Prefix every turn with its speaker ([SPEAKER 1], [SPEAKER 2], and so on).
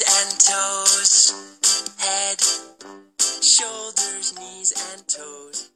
[SPEAKER 1] and and toes, head, shoulders, knees and toes.